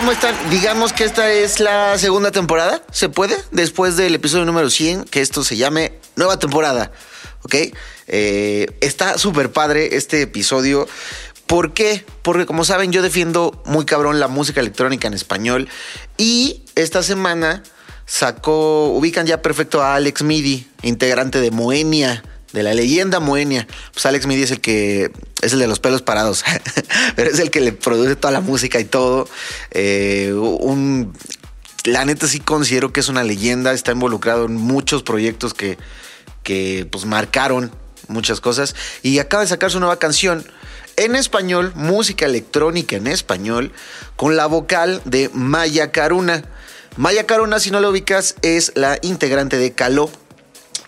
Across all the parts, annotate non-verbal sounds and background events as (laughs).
¿Cómo están? Digamos que esta es la segunda temporada, ¿se puede? Después del episodio número 100, que esto se llame Nueva Temporada, ¿ok? Eh, está súper padre este episodio. ¿Por qué? Porque como saben yo defiendo muy cabrón la música electrónica en español y esta semana sacó, ubican ya perfecto a Alex Midi, integrante de Moenia, de la leyenda Moenia. Pues Alex Midi es el que es el de los pelos parados, (laughs) pero es el que le produce toda la música y todo. Eh, un, la neta sí considero que es una leyenda, está involucrado en muchos proyectos que, que pues marcaron muchas cosas y acaba de sacar su nueva canción en español, música electrónica en español, con la vocal de Maya Caruna. Maya Caruna, si no lo ubicas, es la integrante de Caló,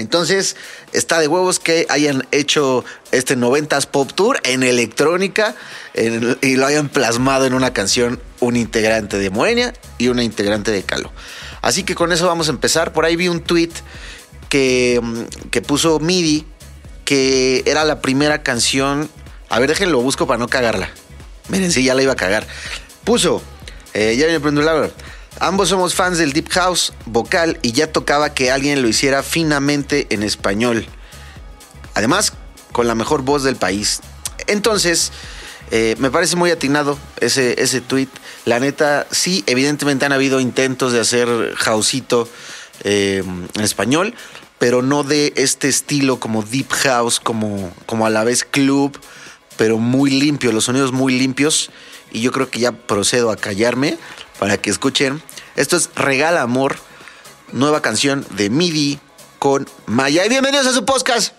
entonces, está de huevos que hayan hecho este 90s Pop Tour en electrónica y lo hayan plasmado en una canción un integrante de Moenia y una integrante de Calo. Así que con eso vamos a empezar. Por ahí vi un tweet que, mm, que puso MIDI, que era la primera canción. A ver, déjenlo, busco para no cagarla. Miren, sí, ya la iba a cagar. Puso, eh, ya viene el pendulador. Ambos somos fans del Deep House vocal y ya tocaba que alguien lo hiciera finamente en español. Además, con la mejor voz del país. Entonces, eh, me parece muy atinado ese, ese tweet. La neta, sí, evidentemente han habido intentos de hacer houseito eh, en español, pero no de este estilo como Deep House, como, como a la vez club, pero muy limpio, los sonidos muy limpios. Y yo creo que ya procedo a callarme para que escuchen esto es Regala Amor, nueva canción de MIDI con Maya. Y bienvenidos a su podcast.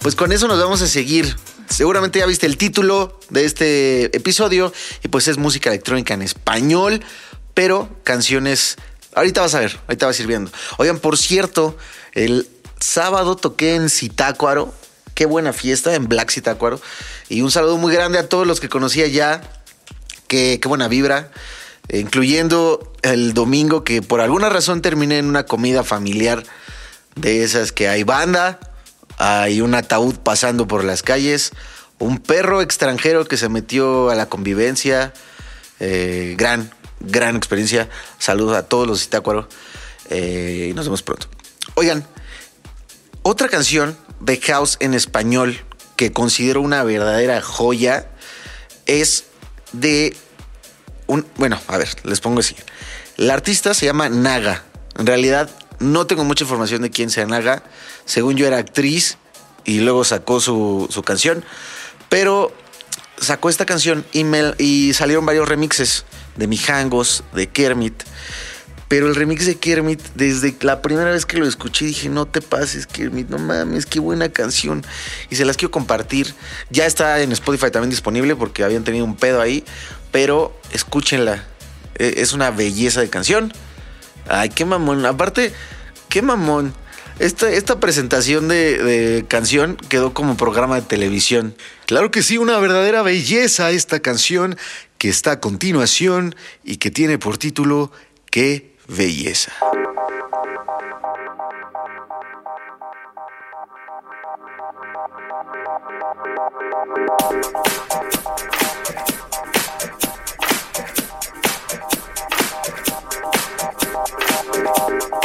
Pues con eso nos vamos a seguir. Seguramente ya viste el título de este episodio y pues es música electrónica en español, pero canciones... Ahorita vas a ver, ahorita vas a ir viendo. Oigan, por cierto, el sábado toqué en Citácuaro. Qué buena fiesta en Black Citácuaro. Y un saludo muy grande a todos los que conocía ya. Qué buena vibra incluyendo el domingo que por alguna razón terminé en una comida familiar de esas que hay banda, hay un ataúd pasando por las calles, un perro extranjero que se metió a la convivencia, eh, gran, gran experiencia. Saludos a todos los Itácuaro eh, y nos vemos pronto. Oigan, otra canción de house en español que considero una verdadera joya es de bueno, a ver, les pongo así. La artista se llama Naga. En realidad no tengo mucha información de quién sea Naga. Según yo era actriz y luego sacó su, canción. Pero sacó esta canción y, y salieron varios remixes de Mijangos, de Kermit. Pero el remix de Kermit, desde la primera vez que lo escuché, dije, no te pases, Kermit, no mames, qué buena canción. Y se las quiero compartir. Ya está en Spotify también disponible porque habían tenido un pedo ahí pero escúchenla. E, es una belleza de canción. Ay, qué mamón. Aparte, qué mamón. Esta, esta presentación de, de, canción quedó como programa de televisión. Claro que sí, una verdadera belleza esta canción que está a continuación y que tiene por título Qué belleza. you.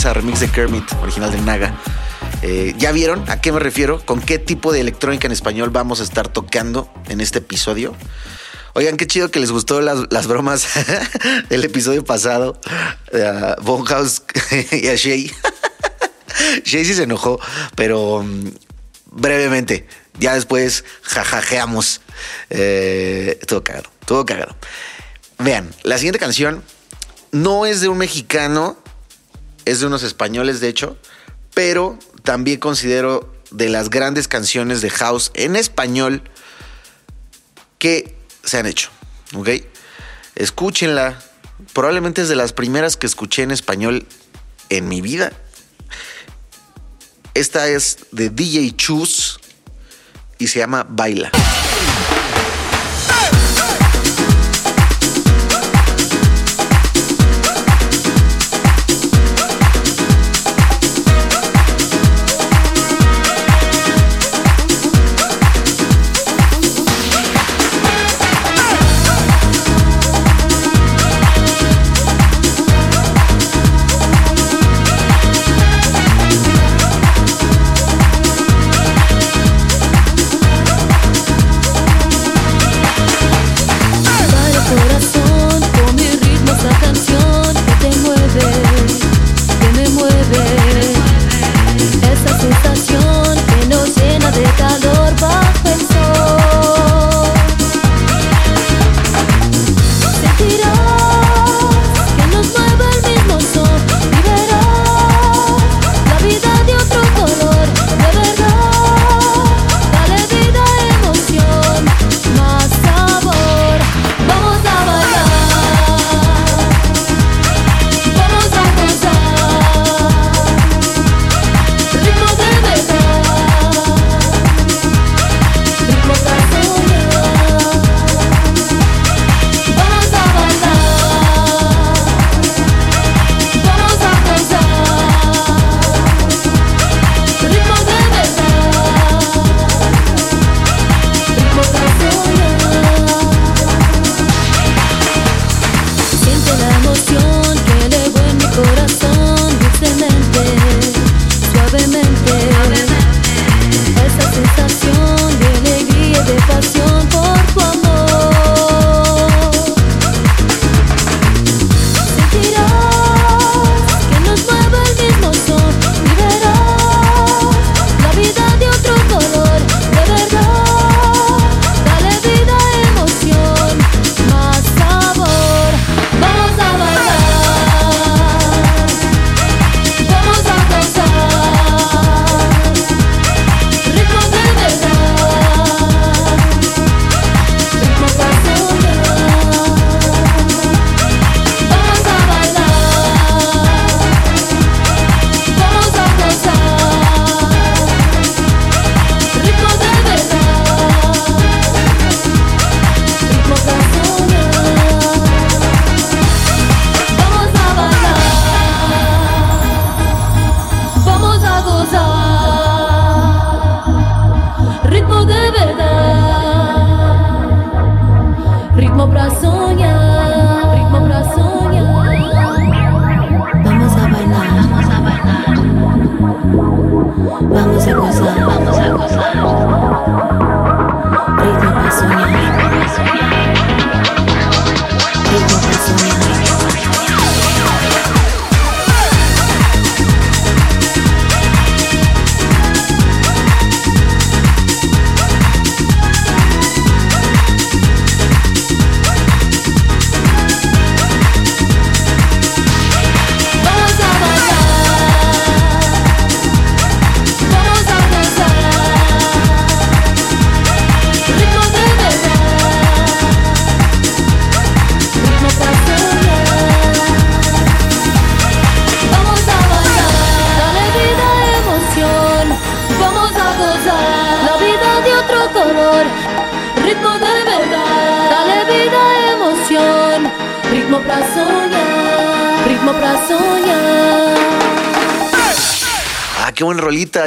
Belleza, remix de Kermit, original de Naga. Eh, ¿Ya vieron a qué me refiero? ¿Con qué tipo de electrónica en español vamos a estar tocando en este episodio? Oigan, qué chido que les gustó las, las bromas (laughs) del episodio pasado a Bonhouse (laughs) y a Shay. (laughs) Shay sí se enojó, pero mm, brevemente. Ya después jajajeamos. Eh, todo cagado, todo cagado. Vean, la siguiente canción no es de un mexicano, es de unos españoles, de hecho, pero también considero de las grandes canciones de house en español que se han hecho. ¿Ok? Escúchenla. Probablemente es de las primeras que escuché en español en mi vida. Esta es de DJ Chus y se llama Baila.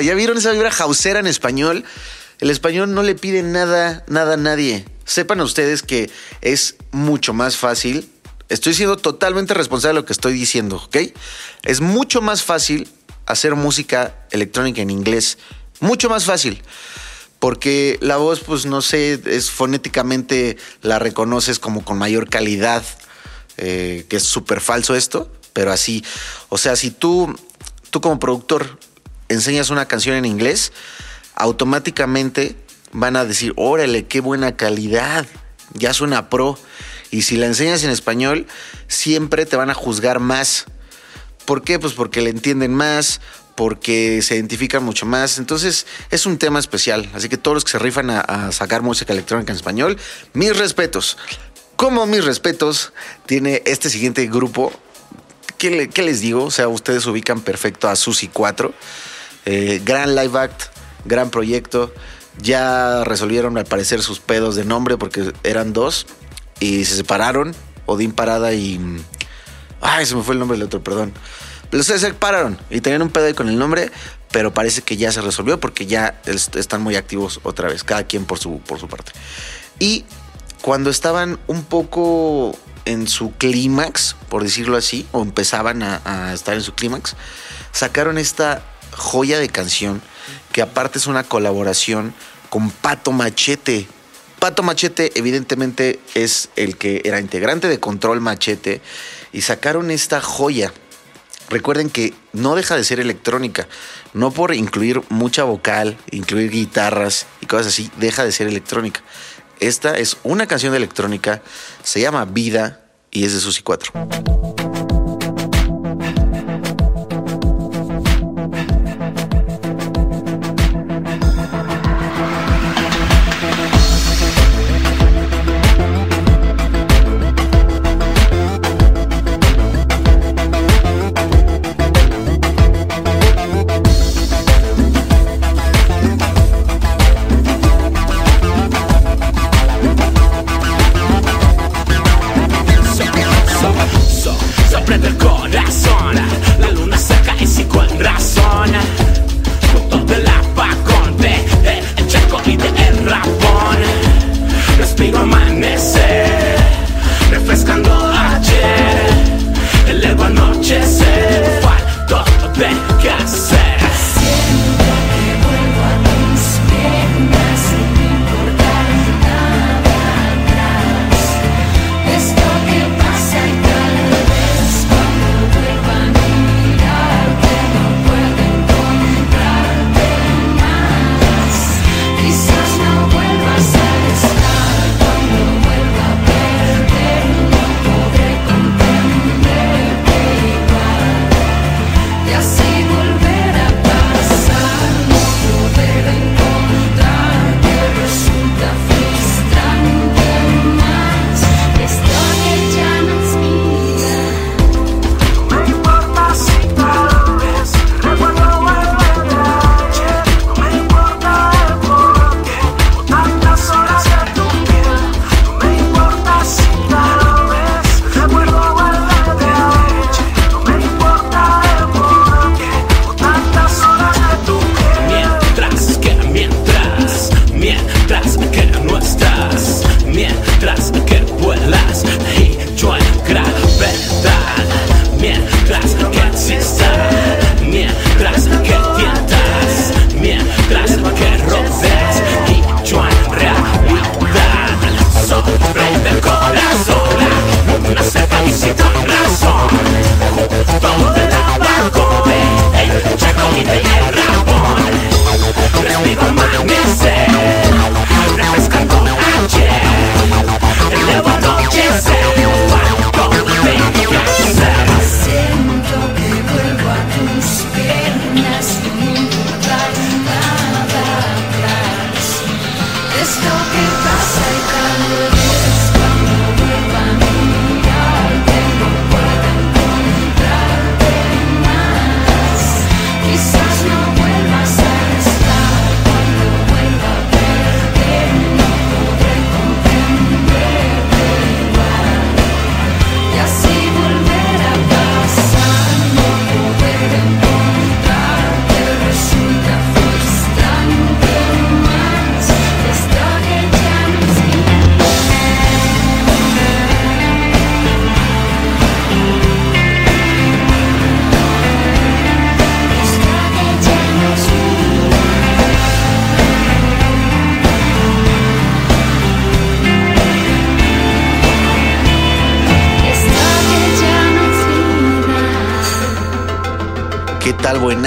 ¿Ya vieron esa vibra jausera en español? El español no le pide nada, nada a nadie. Sepan ustedes que es mucho más fácil estoy siendo totalmente responsable de lo que estoy diciendo, ¿ok? Es mucho más fácil hacer música electrónica en inglés, mucho más fácil. Porque la voz, pues no sé, es fonéticamente la reconoces como con mayor calidad, eh, que es súper falso esto, pero así, o sea, si tú, tú como productor enseñas una canción en inglés, automáticamente van a decir, órale, qué buena calidad, ya suena pro. Y si la enseñas en español, siempre te van a juzgar más. ¿Por qué? Pues porque le entienden más, porque se identifican mucho más. Entonces es un tema especial. Así que todos los que se rifan a, sacar música electrónica en español, mis respetos. Como mis respetos, tiene este siguiente grupo. ¿Qué, les digo? O sea, ustedes ubican perfecto a Susi 4. Eh, gran live act, gran proyecto. Ya resolvieron al parecer sus pedos de nombre porque eran dos y se separaron. Odín Parada y. Ay, se me fue el nombre del otro, perdón. Pero se separaron y tenían un pedo ahí con el nombre, pero parece que ya se resolvió porque ya están muy activos otra vez, cada quien por su, por su parte. Y cuando estaban un poco en su clímax, por decirlo así, o empezaban a estar en su clímax, sacaron esta joya de canción que aparte es una colaboración con Pato Machete. Pato Machete evidentemente es el que era integrante de Control Machete y sacaron esta joya. Recuerden que no deja de ser electrónica, no por incluir mucha vocal, incluir guitarras y cosas así, deja de ser electrónica. Esta es una canción de electrónica, se llama Vida y es de Susi 4.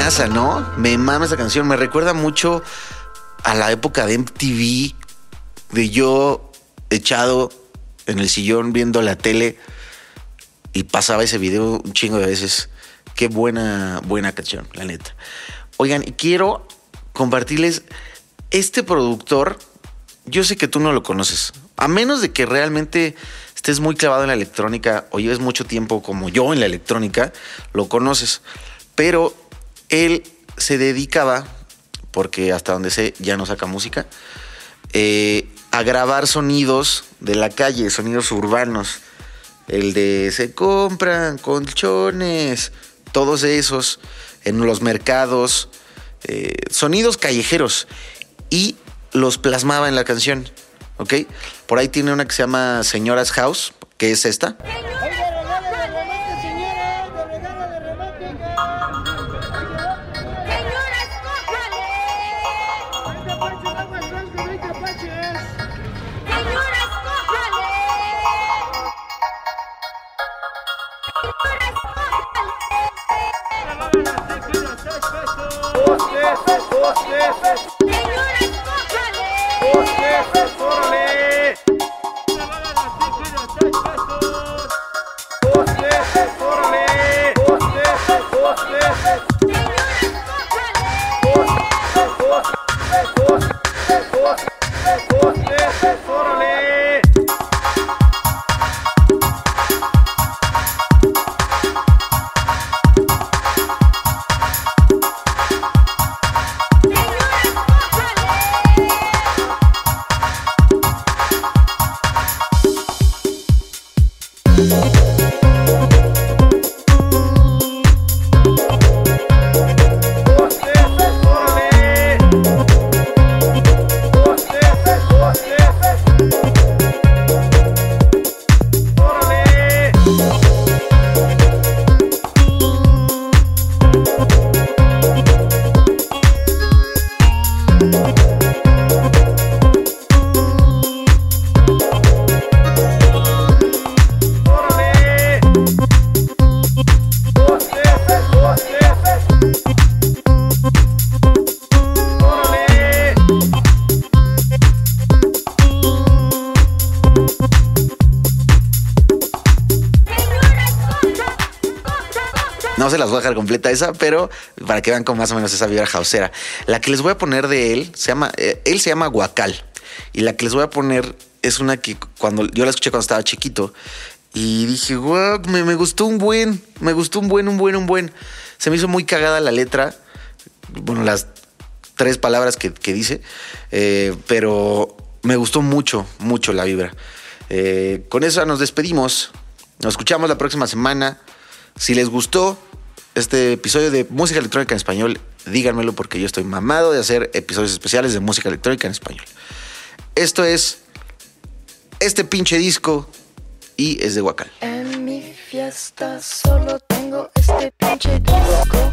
No? Me mama esa canción, me recuerda mucho a la época de MTV, de yo echado en el sillón viendo la tele y pasaba ese video un chingo de veces. Qué buena, buena canción, la neta. Oigan, y quiero compartirles este productor. Yo sé que tú no lo conoces, a menos de que realmente estés muy clavado en la electrónica o lleves mucho tiempo como yo en la electrónica, lo conoces. Pero él se dedicaba, porque hasta donde sé ya no saca música, eh, a grabar sonidos de la calle, sonidos urbanos. El de se compran colchones, todos esos, en los mercados, eh, sonidos callejeros. Y los plasmaba en la canción. ¿Ok? Por ahí tiene una que se llama Señoras House, que es esta. No esa, pero para que vean con más o menos esa vibra hausera. La que les voy a poner de él se llama, eh, él se llama Guacal. Y la que les voy a poner es una que cuando yo la escuché cuando estaba chiquito y dije, guau, me, me gustó un buen, me gustó un buen, un buen, un buen. Se me hizo muy cagada la letra. Bueno, las tres palabras que, que dice, eh, pero me gustó mucho, mucho la vibra. Eh, con eso nos despedimos. Nos escuchamos la próxima semana. Si les gustó este episodio de música electrónica en español, díganmelo porque yo estoy mamado de hacer episodios especiales de música electrónica en español. Esto es este pinche disco y es de Huacal. En mi fiesta solo tengo este pinche disco.